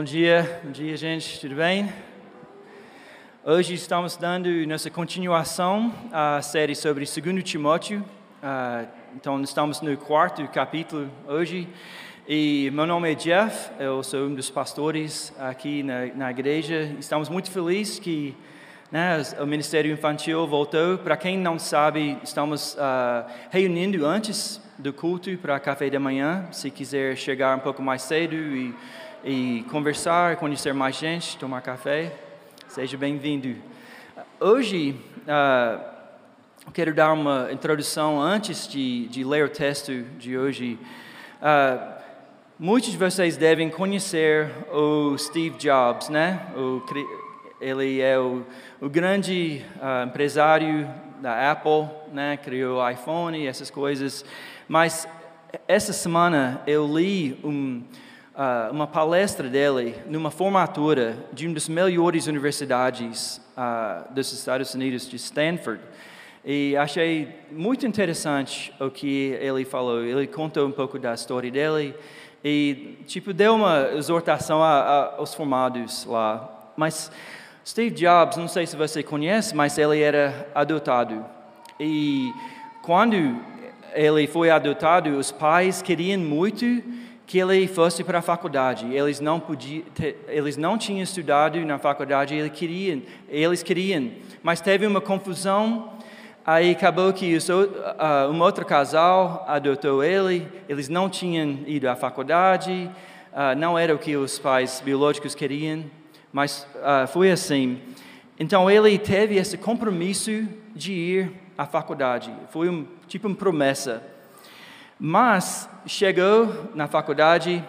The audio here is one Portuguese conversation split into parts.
Bom dia, bom dia, gente, tudo bem? Hoje estamos dando nossa continuação à série sobre 2 Timóteo. Uh, então, estamos no quarto capítulo hoje. E meu nome é Jeff, eu sou um dos pastores aqui na, na igreja. Estamos muito felizes que né, o Ministério Infantil voltou. Para quem não sabe, estamos uh, reunindo antes do culto para café da manhã. Se quiser chegar um pouco mais cedo e e conversar, conhecer mais gente, tomar café. Seja bem-vindo. Hoje, uh, eu quero dar uma introdução antes de, de ler o texto de hoje. Uh, muitos de vocês devem conhecer o Steve Jobs, né? O, ele é o, o grande uh, empresário da Apple, né? Criou o iPhone essas coisas. Mas essa semana eu li um uh, uma palestra dele numa formatura de uma das melhores universidades uh, dos Estados Unidos, de Stanford. E achei muito interessante o que ele falou. Ele contou um pouco da história dele e tipo deu uma exortação a, a, aos formados lá. Mas Steve Jobs, não sei se você conhece, mas ele era adotado. E quando ele foi adotado, os pais queriam muito que ele fosse para a faculdade. Eles não podiam, eles não tinham estudado na faculdade, eles queriam, eles queriam, mas teve uma confusão. Aí acabou que uh, um outro casal adotou ele. Eles não tinham ido à faculdade, uh, não era o que os pais biológicos queriam, mas uh, foi assim. Então ele teve esse compromisso de ir à faculdade. Foi um tipo uma promessa. Mas chegou na faculdade,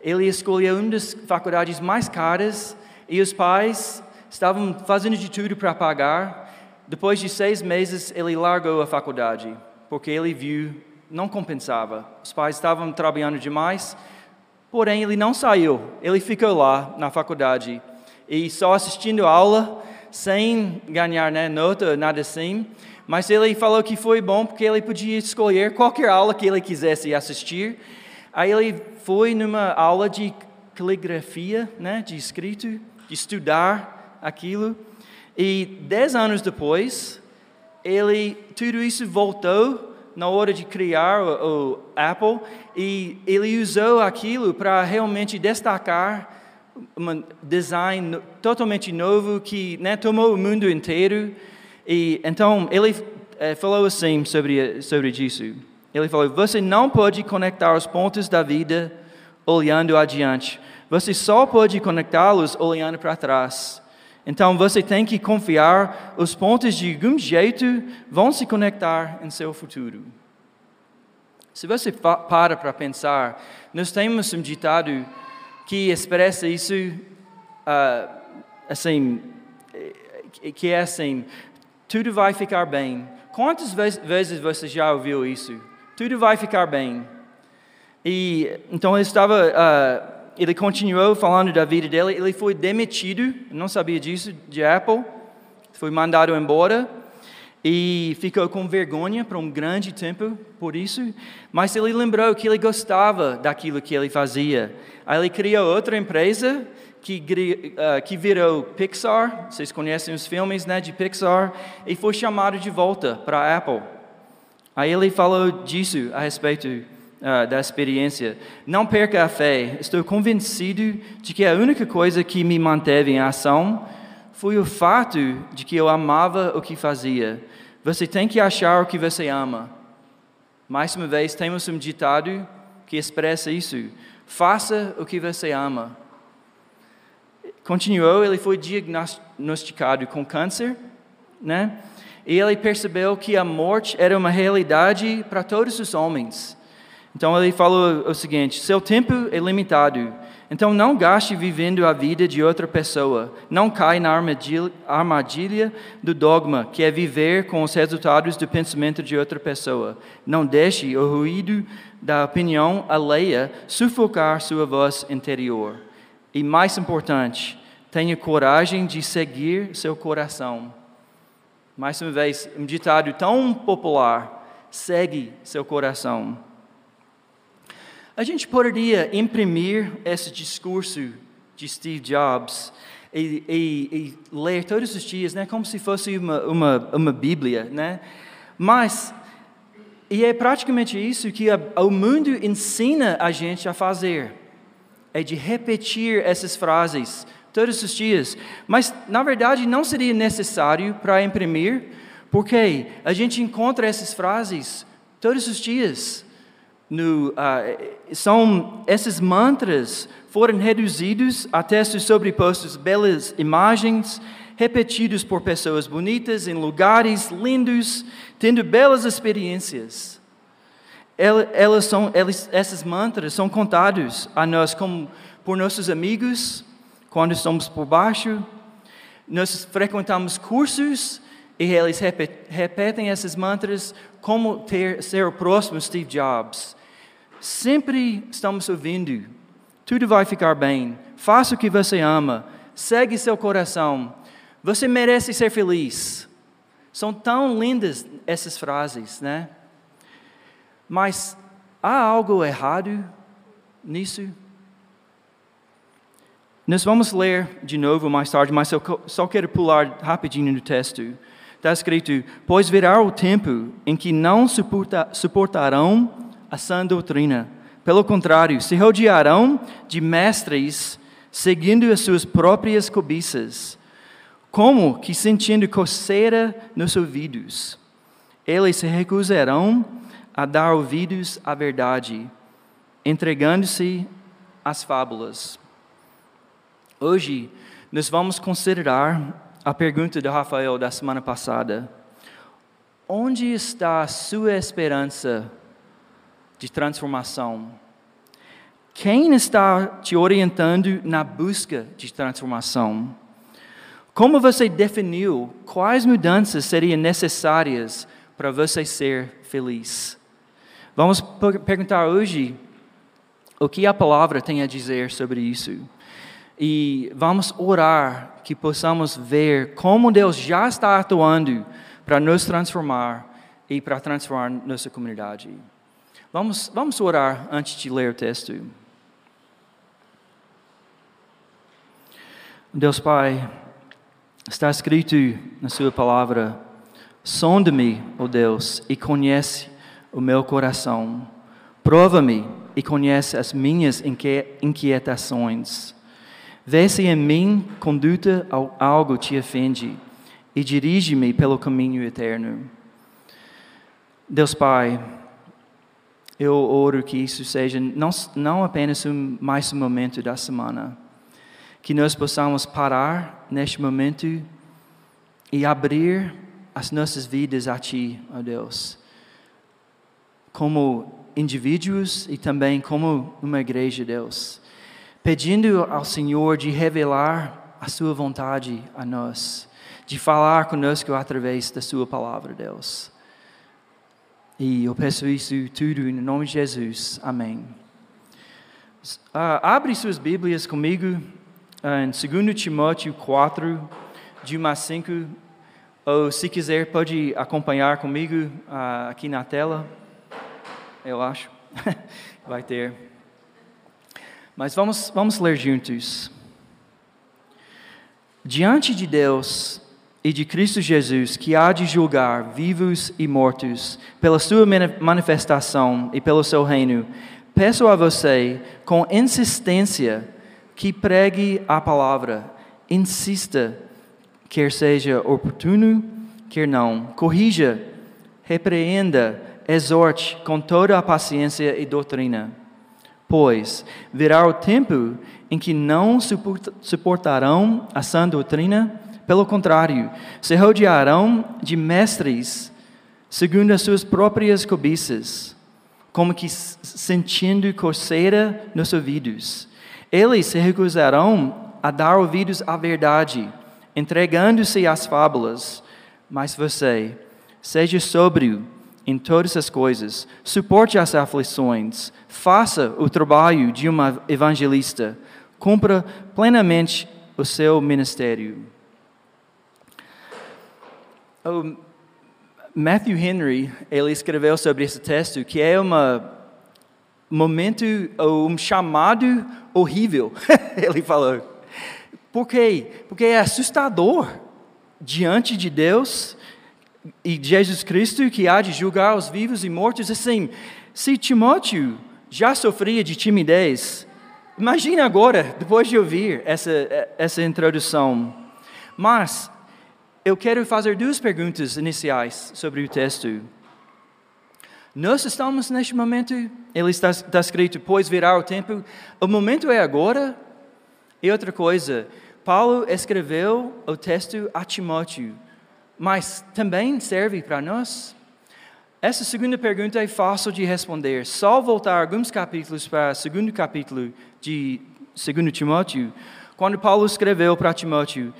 ele escolheu uma das faculdades mais caras e os pais estavam fazendo de tudo para pagar. Depois de seis meses, ele largou a faculdade, porque ele viu não compensava. Os pais estavam trabalhando demais, porém ele não saiu. Ele ficou lá na faculdade e só assistindo aula, sem ganhar né, nota, nada assim. Mas ele falou que foi bom porque ele podia escolher qualquer aula que ele quisesse assistir. Aí ele foi numa aula de caligrafia, né, de escrito, de estudar aquilo. E dez anos depois, ele tudo isso voltou na hora de criar o, o Apple e ele usou aquilo para realmente destacar um design totalmente novo que né, tomou o mundo inteiro e então ele é, falou assim sobre sobre isso. Ele falou: você não pode conectar os pontos da vida olhando adiante. Você só pode conectá-los olhando para trás. Então você tem que confiar, os pontos de algum jeito vão se conectar em seu futuro. Se você para para pensar, nós temos um ditado que expressa isso uh, assim, que é assim: tudo vai ficar bem. Quantas vezes você já ouviu isso? Tudo vai ficar bem. E então ele estava, uh, ele continuou falando da vida dele. Ele foi demitido, não sabia disso, de Apple. Foi mandado embora e ficou com vergonha por um grande tempo por isso. Mas ele lembrou que ele gostava daquilo que ele fazia. Aí ele criou outra empresa que, uh, que virou Pixar, vocês conhecem os filmes né, de Pixar, e foi chamado de volta para a Apple. Aí ele falou disso a respeito uh, da experiência. Não perca a fé, estou convencido de que a única coisa que me manteve em ação foi o fato de que eu amava o que fazia. Você tem que achar o que você ama. Mais uma vez, temos um ditado que expressa isso. Faça o que você ama. Continuou, ele foi diagnosticado com câncer, né? E ele percebeu que a morte era uma realidade para todos os homens. Então ele falou o seguinte: seu tempo é limitado. Então não gaste vivendo a vida de outra pessoa. Não caia na armadilha, do dogma, que é viver com os resultados do pensamento de outra pessoa. Não deixe o ruído da opinião alheia sufocar sua voz interior. E mais importante, tenha coragem de seguir seu coração. Mais uma vez, um ditado tão popular: segue seu coração. A gente poderia imprimir esse discurso de Steve Jobs e, e, e ler todos os dias, né, como se fosse uma, uma, uma Bíblia, né? Mas e é praticamente isso que a, o mundo ensina a gente a fazer, é de repetir essas frases todos os dias. Mas na verdade não seria necessário para imprimir, porque a gente encontra essas frases todos os dias. No, uh, são esses mantras foram reduzidos a textos sobrepostos, belas imagens, repetidos por pessoas bonitas em lugares lindos, tendo belas experiências. Elas são, elas, esses mantras são contados a nós como por nossos amigos quando estamos por baixo. Nós frequentamos cursos e eles repetem esses mantras como ter, ser o próximo Steve Jobs. Sempre estamos ouvindo tudo vai ficar bem. Faça o que você ama. Segue seu coração. Você merece ser feliz. São tão lindas essas frases, né? Mas há algo errado nisso? Nós vamos ler de novo mais tarde, mas eu só quero pular rapidinho no texto. Está escrito: Pois virá o tempo em que não suporta, suportarão a sã doutrina pelo contrário, se rodearão de mestres seguindo as suas próprias cobiças, como que sentindo coceira nos ouvidos. Eles se recusarão a dar ouvidos à verdade, entregando-se às fábulas. Hoje, nós vamos considerar a pergunta de Rafael da semana passada. Onde está a sua esperança de transformação. Quem está te orientando na busca de transformação? Como você definiu quais mudanças seriam necessárias para você ser feliz? Vamos perguntar hoje o que a palavra tem a dizer sobre isso. E vamos orar que possamos ver como Deus já está atuando para nos transformar e para transformar nossa comunidade. Vamos, vamos orar antes de ler o texto. Deus Pai, está escrito na Sua palavra: sonda-me, ó oh Deus, e conhece o meu coração. Prova-me e conhece as minhas inquietações. Vê se em mim conduta algo te ofende e dirige-me pelo caminho eterno. Deus Pai, eu oro que isso seja não, não apenas um, mais um momento da semana, que nós possamos parar neste momento e abrir as nossas vidas a Ti, ó Deus, como indivíduos e também como uma igreja, Deus, pedindo ao Senhor de revelar a Sua vontade a nós, de falar conosco através da Sua palavra, Deus. E eu peço isso tudo em nome de Jesus. Amém. Uh, abre suas Bíblias comigo uh, em 2 Timóteo 4, de 1 a 5. Ou se quiser, pode acompanhar comigo uh, aqui na tela. Eu acho. Vai ter. Mas vamos, vamos ler juntos. Diante de Deus, e de Cristo Jesus, que há de julgar vivos e mortos, pela sua manifestação e pelo seu reino, peço a você, com insistência, que pregue a palavra, insista, quer seja oportuno, quer não, corrija, repreenda, exorte com toda a paciência e doutrina. Pois virá o tempo em que não suportarão a sã doutrina, pelo contrário, se rodearão de mestres segundo as suas próprias cobiças, como que sentindo coceira nos ouvidos. Eles se recusarão a dar ouvidos à verdade, entregando-se às fábulas. Mas você, seja sóbrio em todas as coisas, suporte as aflições, faça o trabalho de um evangelista, cumpra plenamente o seu ministério. O Matthew Henry, ele escreveu sobre esse texto que é uma momento, um chamado horrível, ele falou. Por quê? Porque é assustador diante de Deus e Jesus Cristo que há de julgar os vivos e mortos. Assim, se Timóteo já sofria de timidez, imagine agora, depois de ouvir essa, essa introdução. Mas eu quero fazer duas perguntas iniciais sobre o texto. Nós estamos neste momento, ele está, está escrito, pois virá o tempo, o momento é agora. E outra coisa, Paulo escreveu o texto a Timóteo, mas também serve para nós? Essa segunda pergunta é fácil de responder. Só voltar alguns capítulos para o segundo capítulo de 2 Timóteo, quando Paulo escreveu para Timóteo,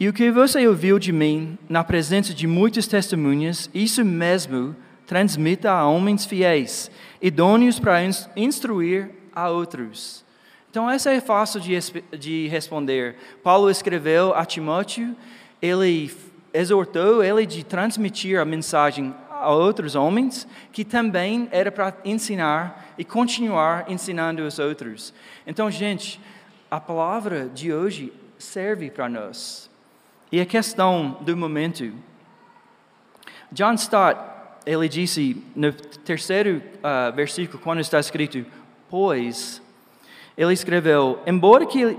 e o que você ouviu de mim na presença de muitas testemunhas, isso mesmo transmita a homens fiéis, idôneos para instruir a outros. Então, essa é fácil de, de responder. Paulo escreveu a Timóteo, ele exortou ele de transmitir a mensagem a outros homens, que também era para ensinar e continuar ensinando os outros. Então, gente, a palavra de hoje serve para nós. E a questão do momento. John Stott, ele disse no terceiro uh, versículo, quando está escrito, pois, ele escreveu, embora, que,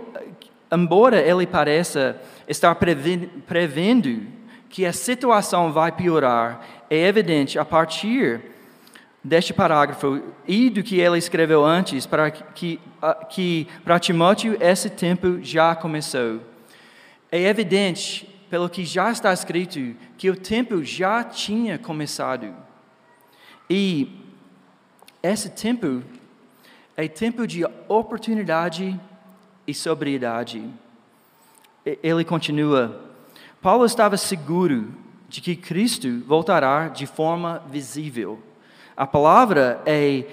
embora ele pareça estar prevendo que a situação vai piorar, é evidente a partir deste parágrafo e do que ele escreveu antes, para que, que para Timóteo esse tempo já começou. É evidente, pelo que já está escrito, que o tempo já tinha começado. E esse tempo é tempo de oportunidade e sobriedade. Ele continua: Paulo estava seguro de que Cristo voltará de forma visível. A palavra é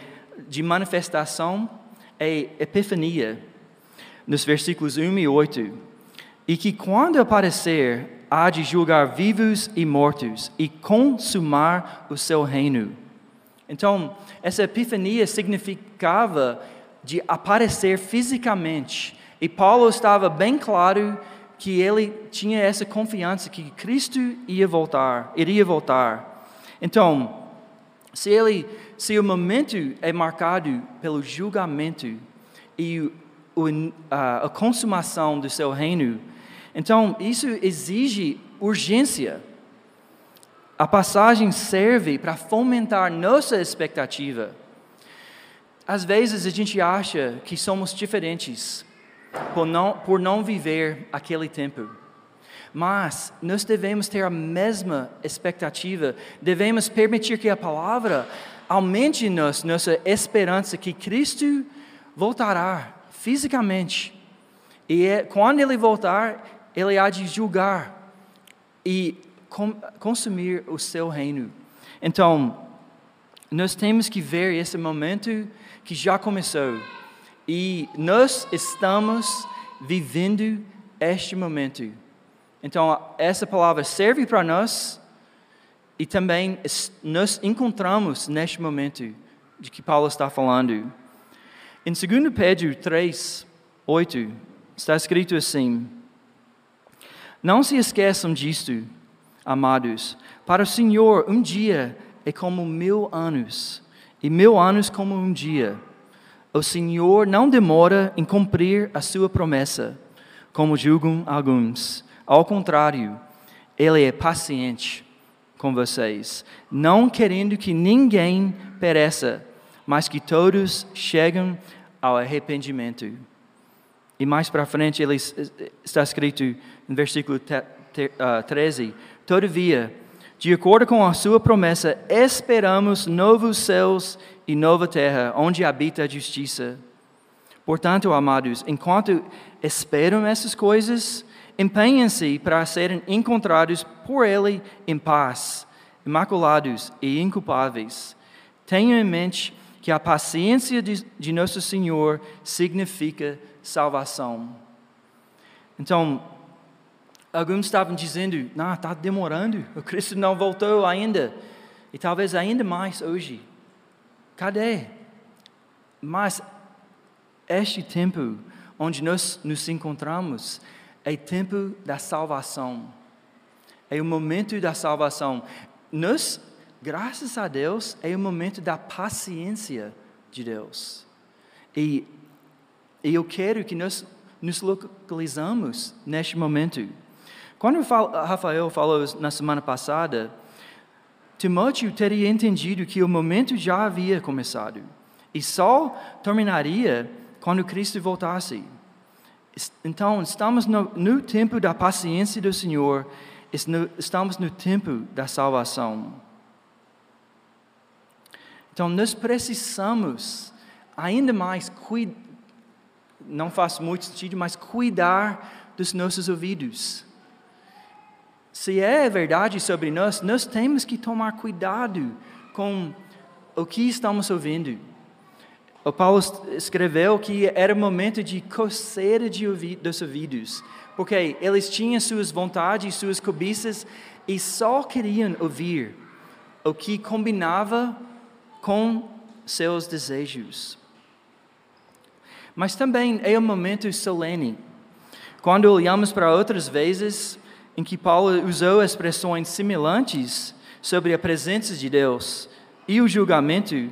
de manifestação, é epifania, nos versículos 1 e 8 e que quando aparecer há de julgar vivos e mortos e consumar o seu reino. Então, essa epifania significava de aparecer fisicamente. E Paulo estava bem claro que ele tinha essa confiança que Cristo ia voltar, iria voltar. Então, se ele, se o momento é marcado pelo julgamento e a, consumação do seu reino, então, isso exige urgência. A passagem serve para fomentar nossa expectativa. Às vezes a gente acha que somos diferentes por não, por não viver aquele tempo. Mas nós devemos ter a mesma expectativa, devemos permitir que a palavra aumente em nós nossa esperança que Cristo voltará fisicamente. E é, quando Ele voltar, ele há de julgar e consumir o seu reino. Então, nós temos que ver esse momento que já começou e nós estamos vivendo este momento. Então, essa palavra serve para nós e também nos encontramos neste momento de que Paulo está falando. Em 2 Pedro 3, 8, está escrito assim: não se esqueçam disto, amados. Para o Senhor, um dia é como mil anos, e mil anos como um dia. O Senhor não demora em cumprir a sua promessa, como julgam alguns. Ao contrário, Ele é paciente com vocês, não querendo que ninguém pereça, mas que todos cheguem ao arrependimento. E mais para frente ele está escrito no versículo 13: ah, Todavia, de acordo com a sua promessa, esperamos novos céus e nova terra, onde habita a justiça. Portanto, amados, enquanto esperam essas coisas, empenhem-se para serem encontrados por Ele em paz, imaculados e inculpáveis. Tenham em mente que a paciência de, de Nosso Senhor significa salvação. Então, alguns estavam dizendo: não, está demorando, o Cristo não voltou ainda. E talvez ainda mais hoje. Cadê? Mas este tempo onde nós nos encontramos é tempo da salvação. É o momento da salvação. Nós, graças a Deus, é o momento da paciência de Deus. E, e eu quero que nós nos localizamos neste momento. Quando Rafael falou na semana passada, Timóteo teria entendido que o momento já havia começado e só terminaria quando Cristo voltasse. Então, estamos no, no tempo da paciência do Senhor, estamos no tempo da salvação. Então, nós precisamos ainda mais cuidar, não faz muito sentido, mas cuidar dos nossos ouvidos. Se é verdade sobre nós, nós temos que tomar cuidado com o que estamos ouvindo. O Paulo escreveu que era momento de coceira de dos ouvidos, porque eles tinham suas vontades, suas cobiças e só queriam ouvir o que combinava com seus desejos. Mas também é um momento solene. Quando olhamos para outras vezes em que Paulo usou expressões semelhantes sobre a presença de Deus e o julgamento,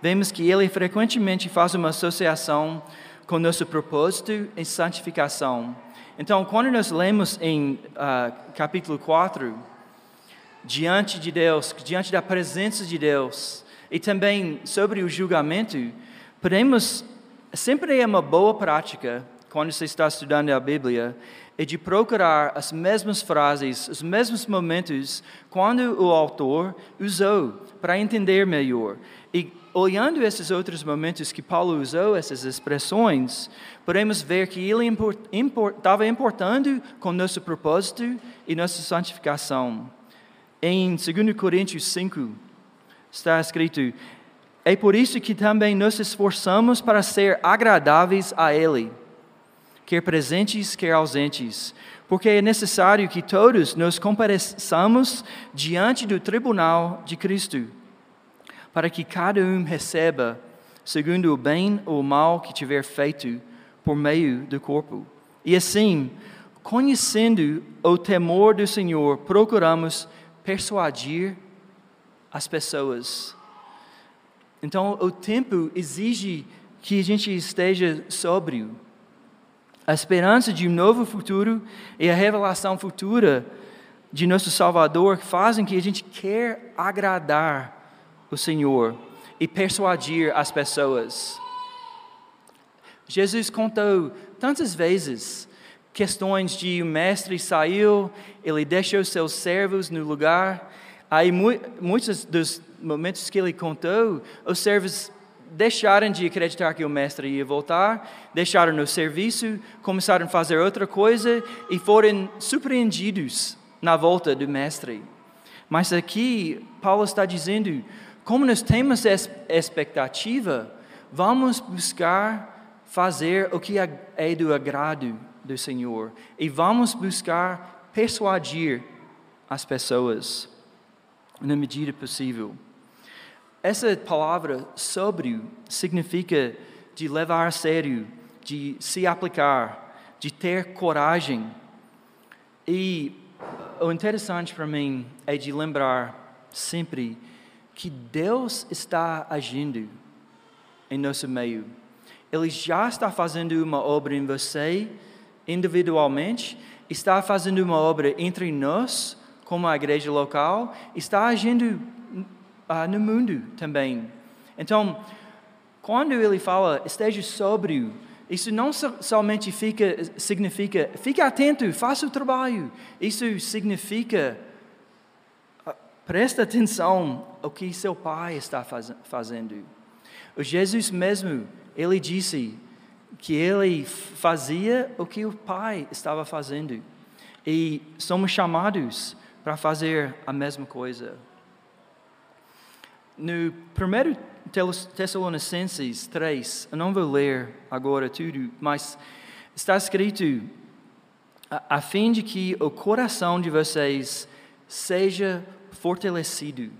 vemos que ele frequentemente faz uma associação com nosso propósito em santificação. Então, quando nós lemos em uh, capítulo 4, diante de Deus, diante da presença de Deus, e também sobre o julgamento, podemos, sempre é uma boa prática, quando você está estudando a Bíblia, é de procurar as mesmas frases, os mesmos momentos, quando o autor usou, para entender melhor. E olhando esses outros momentos que Paulo usou, essas expressões, podemos ver que ele estava importando com nosso propósito e nossa santificação. Em 2 Coríntios 5, está escrito: É por isso que também nos esforçamos para ser agradáveis a Ele, quer presentes, quer ausentes, porque é necessário que todos nos compareçamos diante do tribunal de Cristo, para que cada um receba, segundo o bem ou o mal que tiver feito, por meio do corpo. E assim, conhecendo o temor do Senhor, procuramos persuadir as pessoas. Então, o tempo exige que a gente esteja sóbrio. A esperança de um novo futuro e a revelação futura de nosso Salvador fazem que a gente quer agradar o Senhor e persuadir as pessoas. Jesus contou tantas vezes questões de o mestre saiu, ele deixou seus servos no lugar Aí, muitos dos momentos que ele contou, os servos deixaram de acreditar que o mestre ia voltar, deixaram no serviço, começaram a fazer outra coisa e foram surpreendidos na volta do mestre. Mas aqui, Paulo está dizendo: como nós temos essa expectativa, vamos buscar fazer o que é do agrado do Senhor e vamos buscar persuadir as pessoas na medida possível. Essa palavra sóbrio significa de levar a sério, de se aplicar, de ter coragem. E o interessante para mim é de lembrar sempre que Deus está agindo em nosso meio. Ele já está fazendo uma obra em você individualmente, está fazendo uma obra entre nós como a igreja local, está agindo uh, no mundo também. Então, quando ele fala esteja sóbrio, isso não somente fica, significa fique atento, faça o trabalho. Isso significa uh, presta atenção ao que seu pai está faz, fazendo. O Jesus mesmo, ele disse que ele fazia o que o pai estava fazendo. E somos chamados para fazer a mesma coisa. No 1 Tessalonicenses 3, eu não vou ler agora tudo, mas está escrito: a, a fim de que o coração de vocês seja fortalecido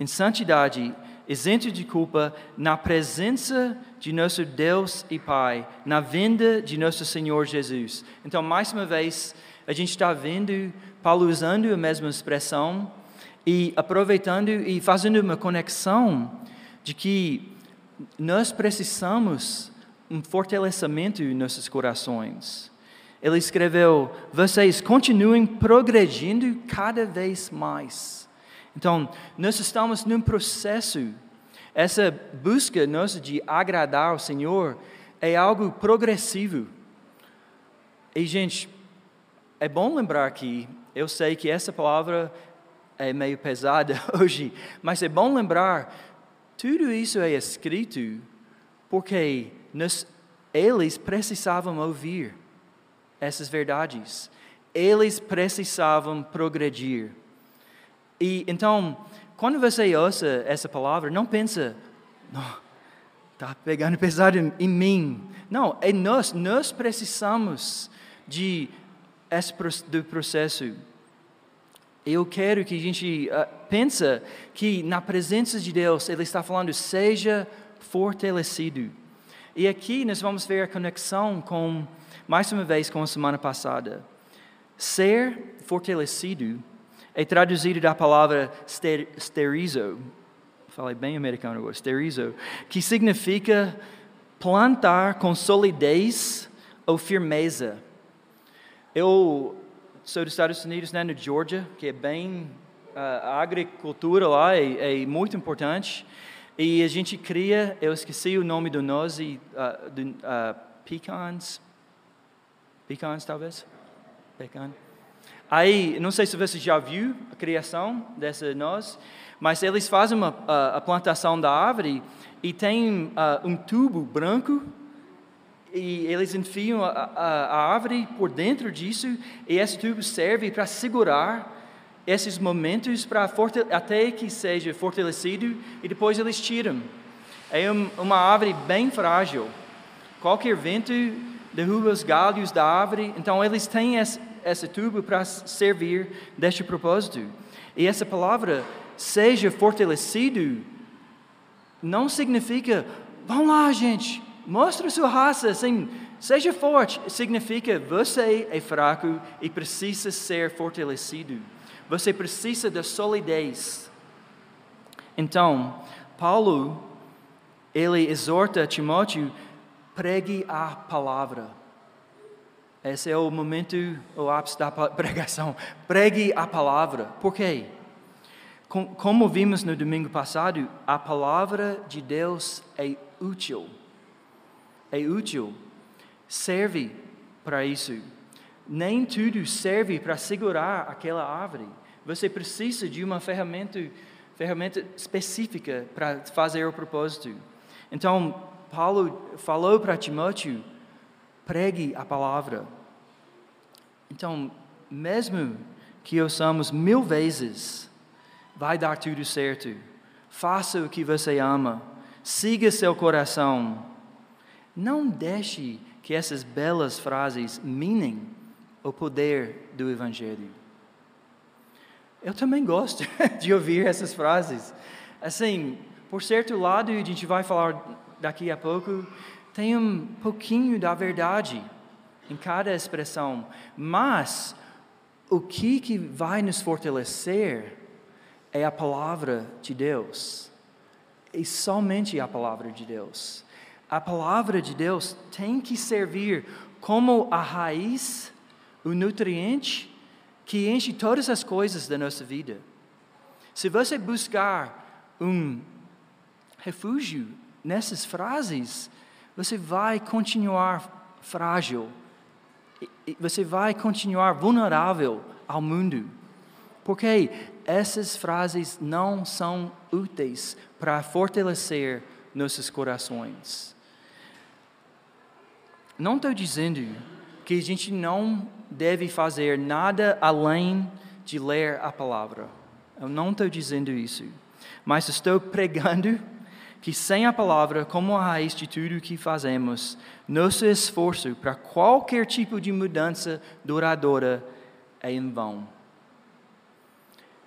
em santidade, isento de culpa, na presença de nosso Deus e Pai, na vinda de nosso Senhor Jesus. Então, mais uma vez, a gente está vendo Paulo usando a mesma expressão e aproveitando e fazendo uma conexão de que nós precisamos um fortalecimento em nossos corações. Ele escreveu: vocês continuem progredindo cada vez mais. Então, nós estamos num processo. Essa busca nossa de agradar ao Senhor é algo progressivo. E, gente, é bom lembrar que eu sei que essa palavra é meio pesada hoje, mas é bom lembrar tudo isso é escrito porque eles precisavam ouvir essas verdades. Eles precisavam progredir. E então, quando você ouça essa palavra, não pensa, está pegando pesado em mim. Não, é nós, nós precisamos de esse do processo. Eu quero que a gente uh, pensa que na presença de Deus Ele está falando seja fortalecido. E aqui nós vamos ver a conexão com mais uma vez com a semana passada. Ser fortalecido é traduzido da palavra ster, sterizo, falei bem americano agora, sterizo, que significa plantar com solidez ou firmeza. Eu sou dos Estados Unidos, né, no Georgia, que é bem a agricultura lá é, é, muito importante e a gente cria, eu esqueci o nome do noze, uh, do, uh, pecans, Pecans, talvez? Pecan. Aí, não sei se você já viu a criação dessa noz, mas eles fazem uma, a, a plantação da árvore e tem uh, um tubo branco e eles enfiam a, a, a, árvore por dentro disso e esse tubo serve para segurar esses momentos para até que seja fortalecido e depois eles tiram. É um, uma árvore bem frágil. Qualquer vento derruba os galhos da árvore. Então, eles têm esse, esse tubo para servir deste propósito. E essa palavra, seja fortalecido, não significa, vão lá, gente, mostre sua raça, assim, seja forte. Significa, você é fraco e precisa ser fortalecido. Você precisa da solidez. Então, Paulo, ele exorta Timóteo pregue a palavra. Esse é o momento, o ápice da pregação. Pregue a palavra. Por quê? Como vimos no domingo passado, a palavra de Deus é útil. É útil. Serve para isso. Nem tudo serve para segurar aquela árvore. Você precisa de uma ferramenta, ferramenta específica para fazer o propósito. Então, Paulo falou para Timóteo: pregue a palavra. Então, mesmo que ouçamos mil vezes, vai dar tudo certo. Faça o que você ama. Siga seu coração. Não deixe que essas belas frases minem o poder do Evangelho. Eu também gosto de ouvir essas frases. Assim, por certo lado, a gente vai falar daqui a pouco, tem um pouquinho da verdade em cada expressão, mas o que, que vai nos fortalecer é a palavra de Deus. E somente a palavra de Deus. A palavra de Deus tem que servir como a raiz, o nutriente que enche todas as coisas da nossa vida. Se você buscar um refúgio nessas frases, você vai continuar frágil, você vai continuar vulnerável ao mundo, porque essas frases não são úteis para fortalecer nossos corações. Não estou dizendo que a gente não deve fazer nada além de ler a palavra. Eu não estou dizendo isso. Mas estou pregando que sem a palavra como a raiz de tudo o que fazemos, nosso esforço para qualquer tipo de mudança duradoura é em vão.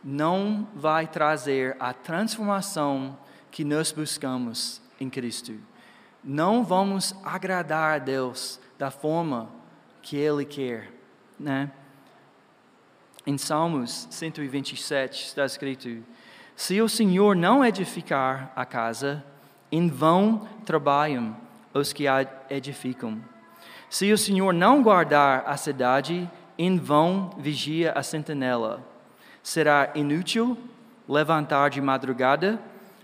Não vai trazer a transformação que nós buscamos em Cristo. Não vamos agradar a Deus da forma que Ele quer, né? Em Salmos 127 está escrito: Se o Senhor não edificar a casa, em vão trabalham os que a edificam. Se o Senhor não guardar a cidade, em vão vigia a sentinela. Será inútil levantar de madrugada,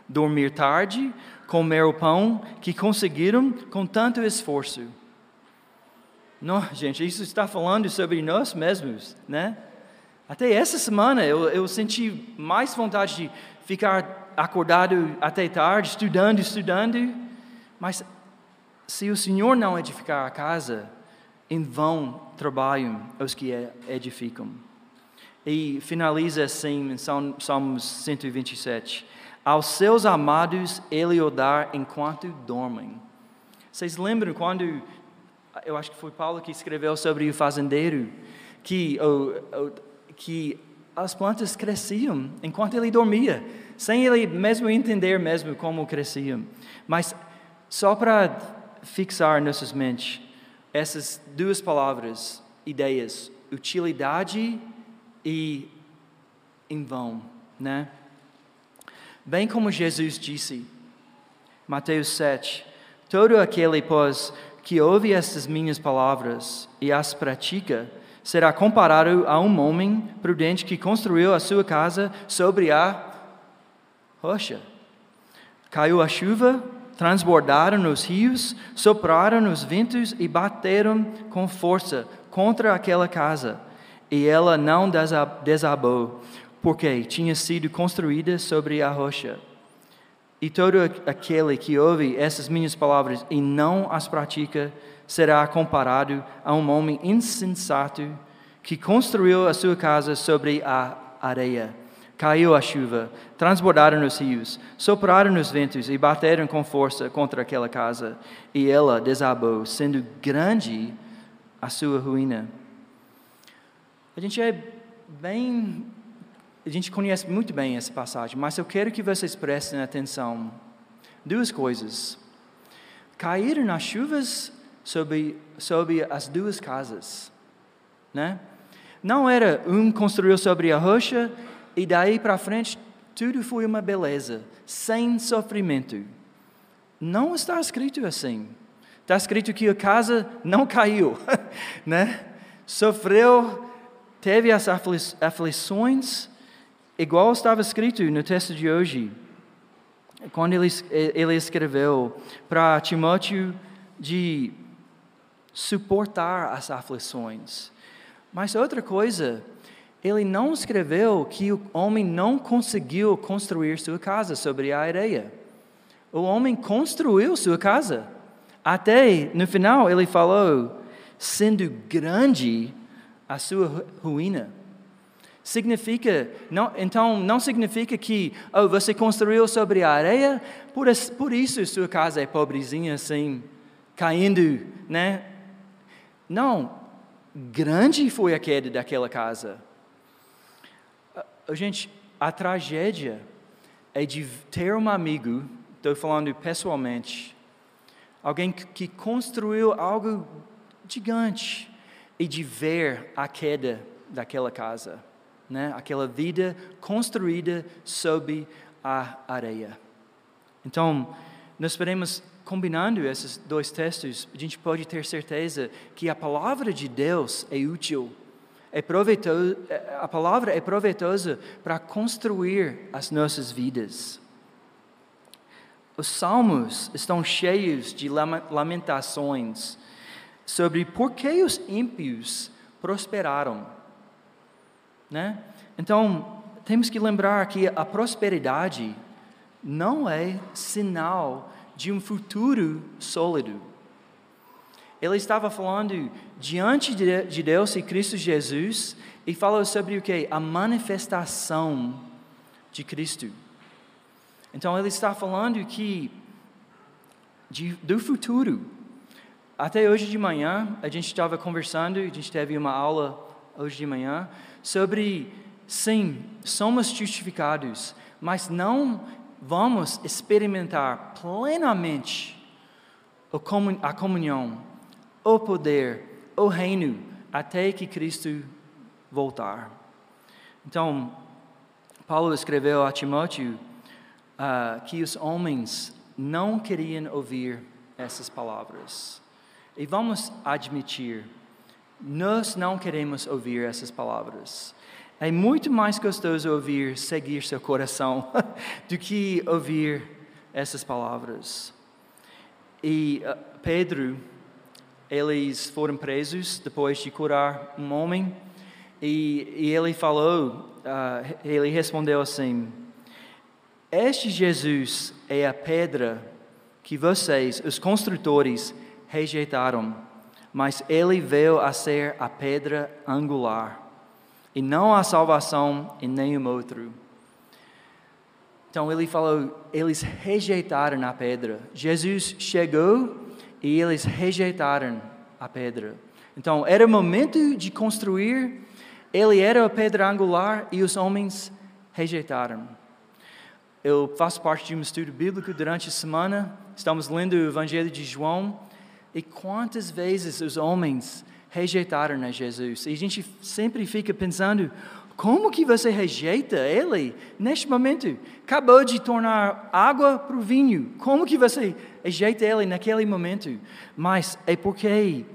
dormir tarde, comer o pão que conseguiram com tanto esforço. Não, gente, isso está falando sobre nós mesmos, né? Até essa semana eu, eu senti mais vontade de ficar acordado até tarde, estudando, estudando, mas se o Senhor não edificar a casa, em vão trabalham os que edificam. E finaliza assim em Salmos 127. Aos seus amados ele o dá enquanto dormem. Vocês lembram quando, eu acho que foi Paulo que escreveu sobre o fazendeiro, que, que as plantas cresciam enquanto ele dormia, sem ele mesmo entender mesmo como cresciam. Mas só para fixar nossas mentes, essas duas palavras, ideias, utilidade e em vão, né? Bem como Jesus disse, Mateus 7, todo aquele, pois, que ouve estas minhas palavras e as pratica, será comparado a um homem prudente que construiu a sua casa sobre a rocha. Caiu a chuva, transbordaram os rios, sopraram os ventos e bateram com força contra aquela casa, e ela não desabou, porque tinha sido construída sobre a rocha. E todo aquele que ouve essas minhas palavras e não as pratica, será comparado a um homem insensato que construiu a sua casa sobre a areia. Caiu a chuva, transbordaram os rios, sopraram os ventos e bateram com força contra aquela casa, e ela desabou, sendo grande a sua ruína. A gente é bem. A gente conhece muito bem essa passagem, mas eu quero que vocês prestem atenção. Duas coisas. Caíram nas chuvas sobre, sobre as duas casas. Né? Não era um construiu sobre a rocha e daí para frente, tudo foi uma beleza, sem sofrimento. Não está escrito assim. Está escrito que a casa não caiu, né? Sofreu, teve as aflições, igual estava escrito no texto de hoje. Quando ele, ele escreveu para Timóteo de suportar as aflições. Mas outra coisa, ele não escreveu que o homem não conseguiu construir sua casa sobre a areia. O homem construiu sua casa. Até no final ele falou, sendo grande a sua ruína. Significa, não, então não significa que oh, você construiu sobre a areia, por, por isso sua casa é pobrezinha assim, caindo, né? Não, grande foi a queda daquela casa. Gente, a tragédia é de ter um amigo, estou falando pessoalmente, alguém que construiu algo gigante e de ver a queda daquela casa, né? aquela vida construída sob a areia. Então, nós podemos, combinando esses dois textos, a gente pode ter certeza que a palavra de Deus é útil é proveitoso, a palavra é proveitosa para construir as nossas vidas. Os salmos estão cheios de lamentações sobre por que os ímpios prosperaram. Né? Então, temos que lembrar que a prosperidade não é sinal de um futuro sólido. Ele estava falando diante de Deus e Cristo Jesus e falou sobre o que? A manifestação de Cristo. Então ele está falando que de, do futuro. Até hoje de manhã a gente estava conversando, a gente teve uma aula hoje de manhã sobre sim, somos justificados, mas não vamos experimentar plenamente a comunhão, o poder, o reino, até que Cristo voltar. Então, Paulo escreveu a Timóteo uh, que os homens não queriam ouvir essas palavras. E vamos admitir, nós não queremos ouvir essas palavras. É muito mais gostoso ouvir seguir seu coração do que ouvir essas palavras. E uh, Pedro, eles foram presos depois de curar um homem, e, e ele falou, uh, ele respondeu assim: Este Jesus é a pedra que vocês, os construtores, rejeitaram, mas ele veio a ser a pedra angular, e não há salvação em nenhum outro. Então ele falou, eles rejeitaram a pedra. Jesus chegou e eles rejeitaram a pedra. Então era momento de construir, ele era a pedra angular e os homens rejeitaram. Eu faço parte de um estudo bíblico durante a semana, estamos lendo o Evangelho de João, e quantas vezes os homens rejeitaram a Jesus? E a gente sempre fica pensando, como que você rejeita ele neste momento? Acabou de tornar água para o vinho. Como que você rejeita ele naquele momento? Mas é porque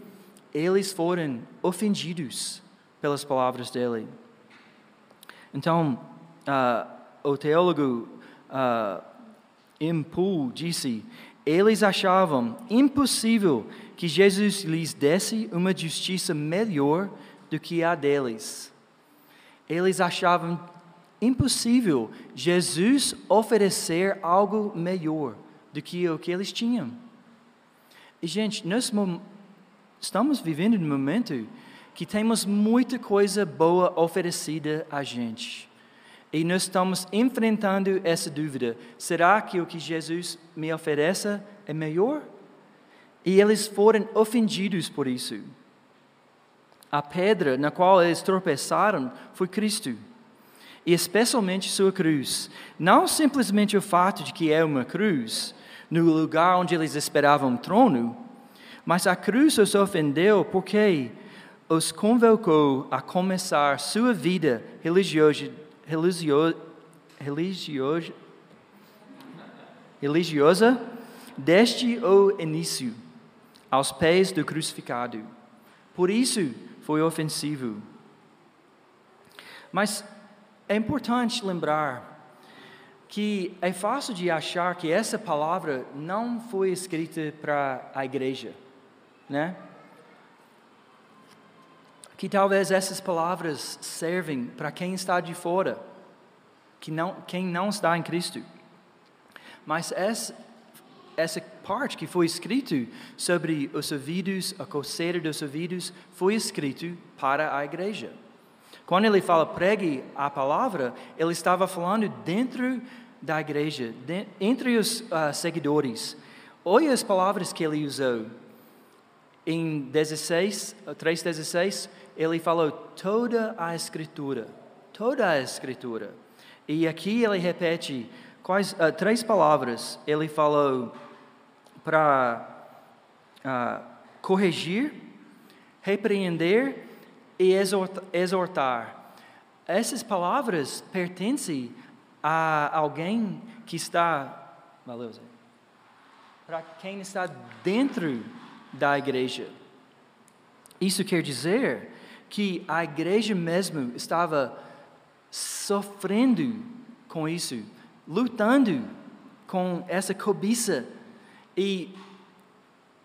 eles foram ofendidos pelas palavras dele. Então, uh, o teólogo uh, Impul disse: eles achavam impossível que Jesus lhes desse uma justiça melhor do que a deles eles achavam impossível Jesus oferecer algo melhor do que o que eles tinham. E, gente, nós estamos vivendo num momento que temos muita coisa boa oferecida a gente. E nós estamos enfrentando essa dúvida: será que o que Jesus me oferece é melhor? E eles foram ofendidos por isso. A pedra na qual eles tropeçaram foi Cristo, e especialmente sua cruz. Não simplesmente o fato de que é uma cruz, no lugar onde eles esperavam um trono, mas a cruz os ofendeu porque os convocou a começar sua vida religiosa, religiosa, religiosa desde o início, aos pés do crucificado. Por isso, foi ofensivo. Mas é importante lembrar que é fácil de achar que essa palavra não foi escrita para a igreja, né? Que talvez essas palavras servem para quem está de fora, que não, quem não está em Cristo. Mas essa, essa parte que foi escrito sobre os ouvidos, a coceira dos ouvidos, foi escrito para a igreja. Quando ele fala pregue a palavra, ele estava falando dentro da igreja, de, entre os uh, seguidores. Olha as palavras que ele usou. Em 16, 3,16, ele falou toda a escritura. Toda a escritura. E aqui ele repete quais, uh, três palavras. Ele falou para uh, corrigir, repreender e exortar. Essas palavras pertencem a alguém que está, valeu, Zé, para quem está dentro da igreja. Isso quer dizer que a igreja mesmo estava sofrendo com isso, lutando com essa cobiça e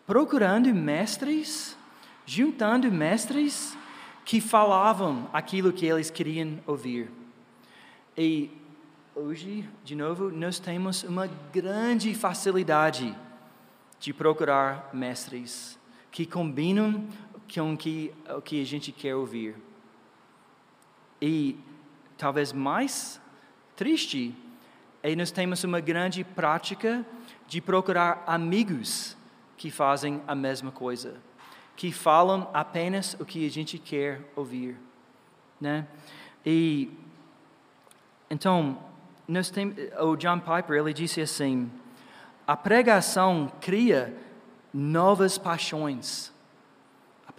procurando mestres, juntando mestres que falavam aquilo que eles queriam ouvir. E hoje, de novo, nós temos uma grande facilidade de procurar mestres que combinam com o que, o que a gente quer ouvir. E talvez mais triste é nós temos uma grande prática de procurar amigos que fazem a mesma coisa, que falam apenas o que a gente quer ouvir, né? E então, nós tem, o John Piper ele disse assim: a pregação cria novas paixões.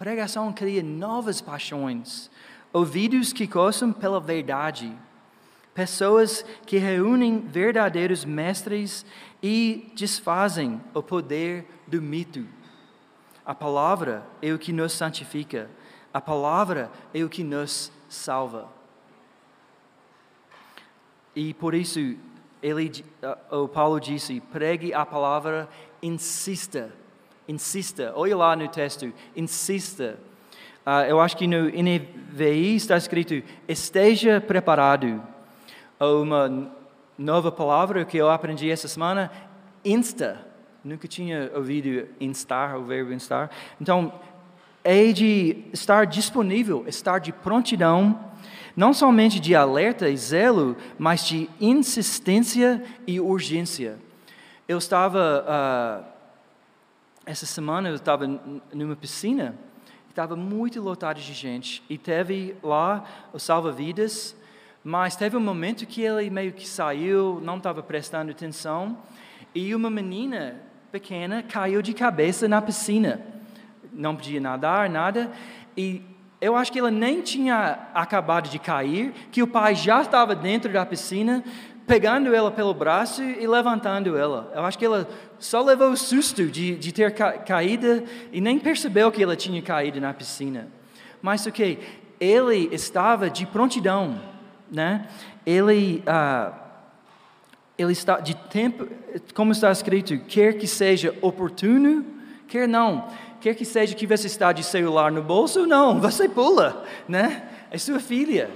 Pregação cria novas paixões. Ouvidos que coçam pela verdade. Pessoas que reúnem verdadeiros mestres e desfazem o poder do mito. A palavra é o que nos santifica. A palavra é o que nos salva. E por isso ele, o Paulo disse: pregue a palavra, insista, insista. Olha lá no texto, insista. Uh, eu acho que no NVI está escrito: esteja preparado. Uma nova palavra que eu aprendi essa semana, insta. Nunca tinha ouvido instar, o verbo instar. Então, é de estar disponível, estar de prontidão não somente de alerta e zelo, mas de insistência e urgência. Eu estava, uh, essa semana, eu estava numa piscina, estava muito lotado de gente, e teve lá o salva-vidas, mas teve um momento que ele meio que saiu, não estava prestando atenção, e uma menina pequena caiu de cabeça na piscina. Não podia nadar, nada, e eu acho que ela nem tinha acabado de cair, que o pai já estava dentro da piscina, pegando ela pelo braço e levantando ela. Eu acho que ela só levou o susto de, de ter ca caído e nem percebeu que ela tinha caído na piscina. Mas o que? Ele estava de prontidão, né? Ele, ah, ele está de tempo, como está escrito, quer que seja oportuno, quer não quer que seja que você está de celular no bolso, não, você pula, né? É sua filha.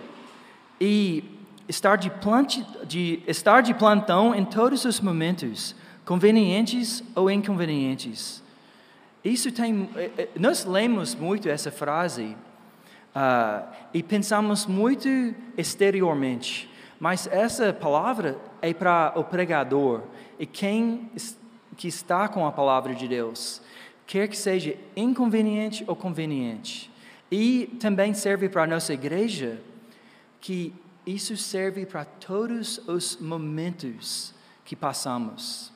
E estar de, plant, de, estar de plantão em todos os momentos, convenientes ou inconvenientes. Isso tem, eh, eh, nós lemos muito essa frase uh, e pensamos muito exteriormente, mas essa palavra é para o pregador e quem que está com a palavra de Deus quer que seja inconveniente ou conveniente. E também serve para a nossa igreja, que isso serve para todos os momentos que passamos.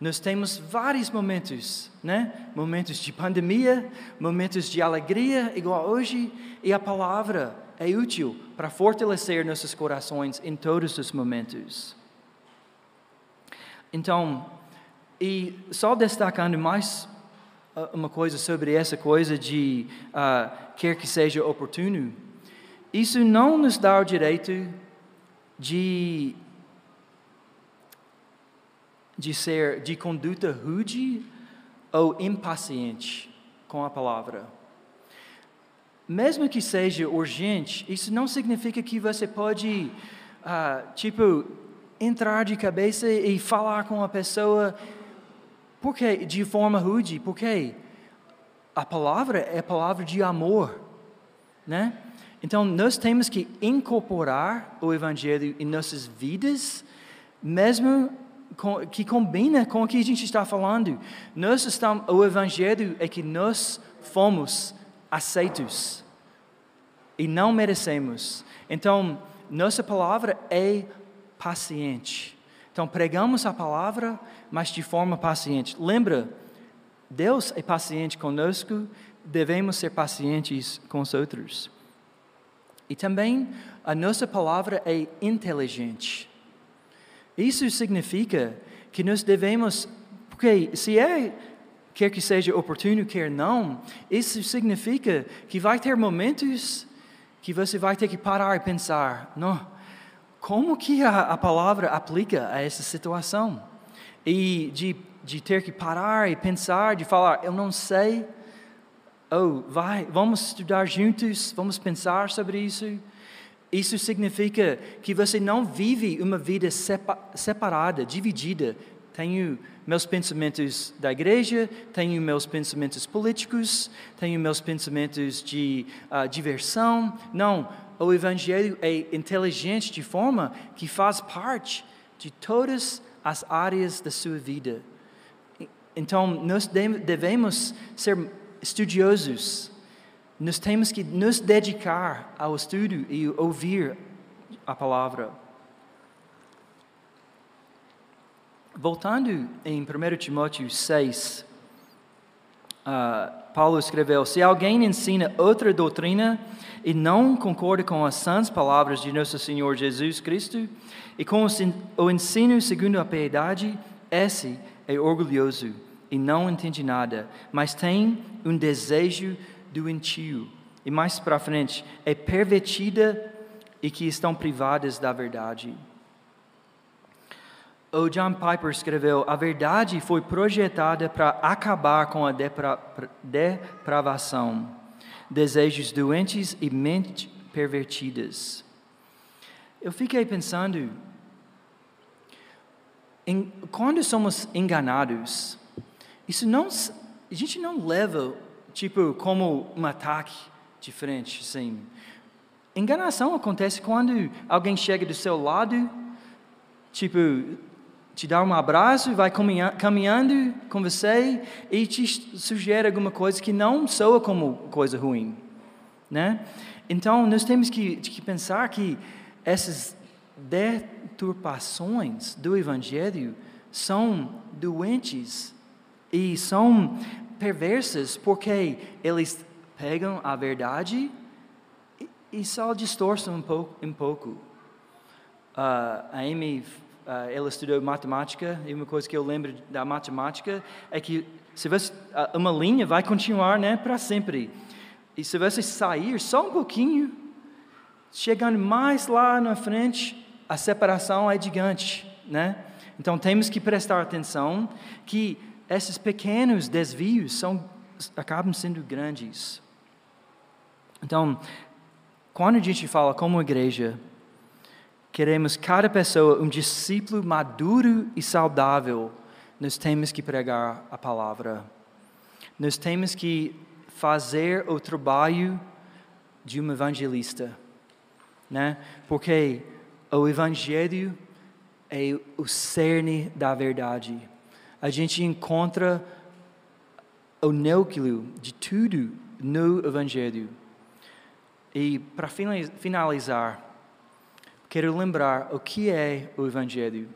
Nós temos vários momentos, né? Momentos de pandemia, momentos de alegria, igual hoje, e a palavra é útil para fortalecer nossos corações em todos os momentos. Então, e só destacando mais uma coisa sobre essa coisa de uh, quer que seja oportuno, isso não nos dá o direito de de ser de conduta rude ou impaciente com a palavra. Mesmo que seja urgente, isso não significa que você pode, uh, tipo, entrar de cabeça e falar com a pessoa por que de forma rude? Porque a palavra é a palavra de amor, né? Então nós temos que incorporar o evangelho em nossas vidas, mesmo que combina com o que a gente está falando. Nós estamos, o evangelho é que nós fomos aceitos e não merecemos. Então nossa palavra é paciente. Então pregamos a palavra mas de forma paciente. Lembra, Deus é paciente conosco, devemos ser pacientes com os outros. E também a nossa palavra é inteligente. Isso significa que nós devemos, porque se é, quer que seja oportuno, quer não, isso significa que vai ter momentos que você vai ter que parar e pensar, não, como que a, a palavra aplica a essa situação? e de, de ter que parar e pensar, de falar, eu não sei, oh, vai, vamos estudar juntos, vamos pensar sobre isso. Isso significa que você não vive uma vida separada, dividida. Tenho meus pensamentos da igreja, tenho meus pensamentos políticos, tenho meus pensamentos de uh, diversão. Não, o Evangelho é inteligente de forma que faz parte de todas as áreas da sua vida. Então, nós devemos ser estudiosos, nós temos que nos dedicar ao estudo e ouvir a palavra. Voltando em 1 Timóteo 6, uh, Paulo escreveu: Se alguém ensina outra doutrina e não concorda com as sãs palavras de nosso Senhor Jesus Cristo e com o ensino segundo a piedade, esse é orgulhoso e não entende nada, mas tem um desejo doentio. E mais para frente, é pervertida e que estão privadas da verdade. O John Piper escreveu: A verdade foi projetada para acabar com a depra depravação, desejos doentes e mente pervertidas. Eu fiquei pensando, em, quando somos enganados, isso não, a gente não leva tipo como um ataque diferente, assim. Enganação acontece quando alguém chega do seu lado, tipo, te dá um abraço, vai caminhando com você e te sugere alguma coisa que não soa como coisa ruim, né? Então, nós temos que, que pensar que essas deturpações do Evangelho são doentes e são perversas porque eles pegam a verdade e só distorcem um pouco. Um pouco. Uh, a Amy, uh, ela estudou matemática e uma coisa que eu lembro da matemática é que se você, uh, uma linha vai continuar né, para sempre. E se você sair só um pouquinho, chegando mais lá na frente, a separação é gigante, né? Então temos que prestar atenção que esses pequenos desvios são acabam sendo grandes. Então, quando a gente fala como igreja, queremos cada pessoa um discípulo maduro e saudável, nós temos que pregar a palavra. Nós temos que fazer o trabalho de um evangelista, né? Porque o evangelho é o cerne da verdade. A gente encontra o núcleo de tudo no evangelho. E para finalizar, quero lembrar o que é o Evangelho.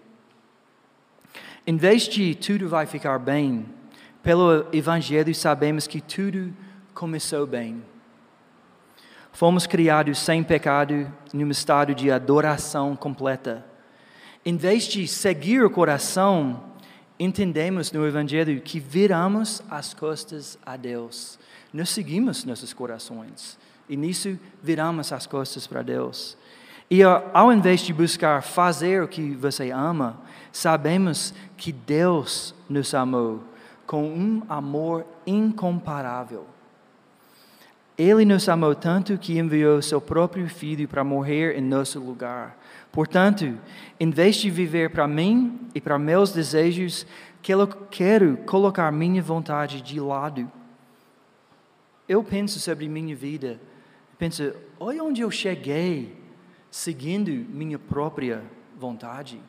Em vez de tudo vai ficar bem, pelo Evangelho sabemos que tudo começou bem. Fomos criados sem pecado, num estado de adoração completa. Em vez de seguir o coração, entendemos no Evangelho que viramos as costas a Deus. Nós seguimos nossos corações. E nisso viramos as costas para Deus. E ao invés de buscar fazer o que você ama, sabemos que Deus nos amou com um amor incomparável. Ele nos amou tanto que enviou seu próprio filho para morrer em nosso lugar. Portanto, em vez de viver para mim e para meus desejos, quero colocar minha vontade de lado. Eu penso sobre minha vida pensa, olha onde eu cheguei seguindo minha própria vontade.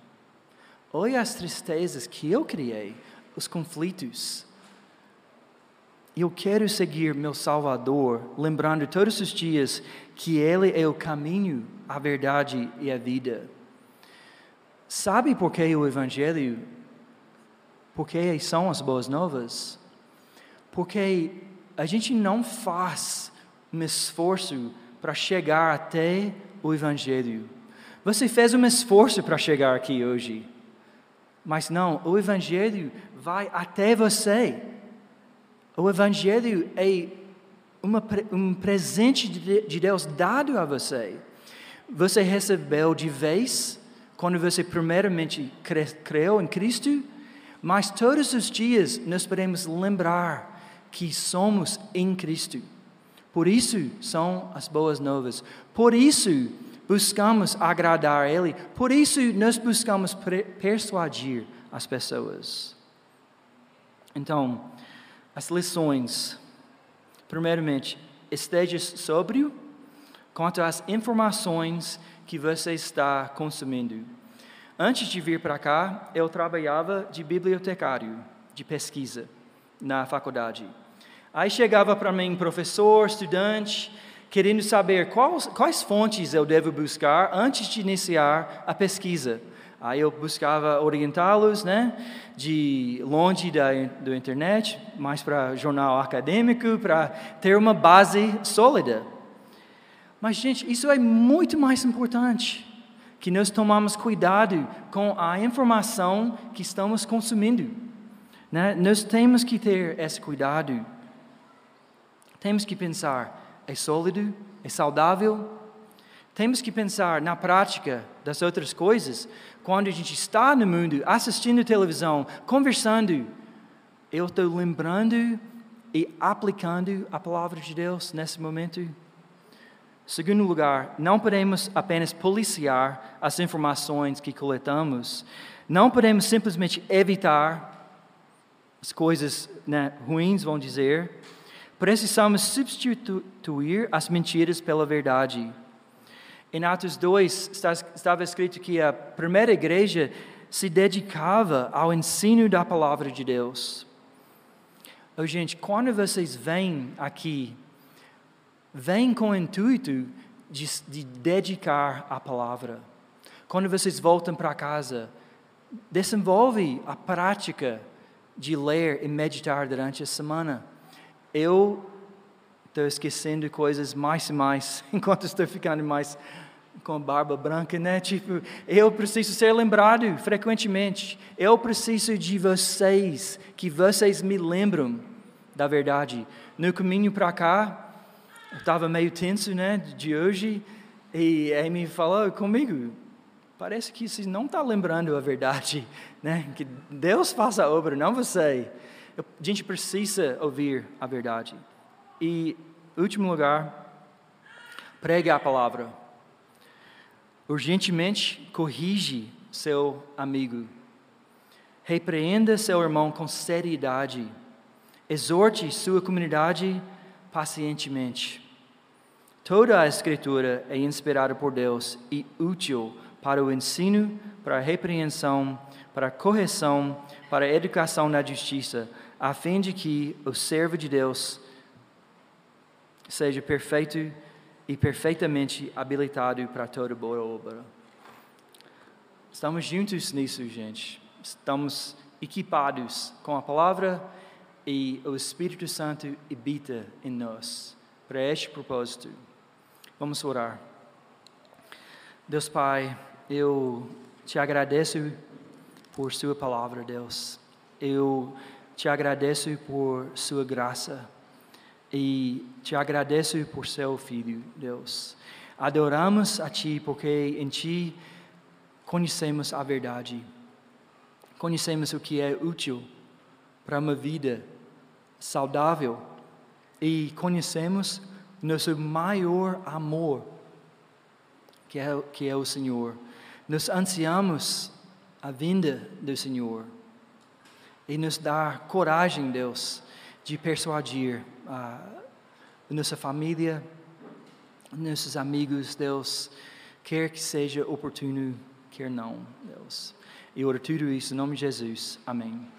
Olha as tristezas que eu criei, os conflitos. Eu quero seguir meu Salvador, lembrando todos os dias que Ele é o caminho, a verdade e a vida. Sabe por que o Evangelho? Porque são as boas novas? Porque a gente não faz um esforço para chegar até o Evangelho. Você fez um esforço para chegar aqui hoje, mas não, o Evangelho vai até você. O Evangelho é uma, um presente de Deus dado a você. Você recebeu de vez quando você primeiramente creu em Cristo, mas todos os dias nós podemos lembrar que somos em Cristo. Por isso são as boas novas. Por isso buscamos agradar a Ele. Por isso nós buscamos persuadir as pessoas. Então, as lições. Primeiramente, esteja sóbrio quanto às informações que você está consumindo. Antes de vir para cá, eu trabalhava de bibliotecário, de pesquisa, na faculdade. Aí chegava para mim professor, estudante, querendo saber quais, quais fontes eu devo buscar antes de iniciar a pesquisa. Aí eu buscava orientá-los, né, de longe da do internet, mais para jornal acadêmico, para ter uma base sólida. Mas gente, isso é muito mais importante que nós tomamos cuidado com a informação que estamos consumindo. Né? Nós temos que ter esse cuidado. Temos que pensar: é sólido? É saudável? Temos que pensar na prática das outras coisas. Quando a gente está no mundo, assistindo televisão, conversando, eu estou lembrando e aplicando a palavra de Deus nesse momento. Segundo lugar, não podemos apenas policiar as informações que coletamos, não podemos simplesmente evitar as coisas né, ruins, vão dizer. Precisamos substituir as mentiras pela verdade. Em Atos 2 estava escrito que a primeira igreja se dedicava ao ensino da palavra de Deus. Oh, gente, quando vocês vêm aqui, vêm com o intuito de, de dedicar a palavra. Quando vocês voltam para casa, desenvolve a prática de ler e meditar durante a semana. Eu estou esquecendo coisas mais e mais, enquanto estou ficando mais com barba branca, né? Tipo, eu preciso ser lembrado frequentemente. Eu preciso de vocês, que vocês me lembram da verdade. No caminho para cá, eu estava meio tenso, né? De hoje, e aí me falou comigo. Parece que você não está lembrando a verdade, né? Que Deus faça a obra, não você. A gente precisa ouvir a verdade. E último lugar, pregue a palavra. Urgentemente corrige seu amigo. Repreenda seu irmão com seriedade. Exorte sua comunidade pacientemente. Toda a Escritura é inspirada por Deus e útil para o ensino, para a repreensão, para a correção, para a educação na justiça, a fim de que o servo de Deus seja perfeito e perfeitamente habilitado para toda boa obra. Estamos juntos nisso, gente. Estamos equipados com a palavra e o Espírito Santo habita em nós para este propósito. Vamos orar. Deus Pai, eu te agradeço por Sua palavra, Deus. Eu te agradeço por Sua graça e te agradeço por seu filho, Deus. Adoramos a Ti porque em Ti conhecemos a verdade, conhecemos o que é útil para uma vida saudável e conhecemos nosso maior amor, que é, que é o Senhor. Nos ansiamos a vinda do Senhor e nos dá coragem, Deus, de persuadir a nossa família, nossos amigos, Deus, quer que seja oportuno, quer não, Deus. E oro tudo isso em nome de Jesus. Amém.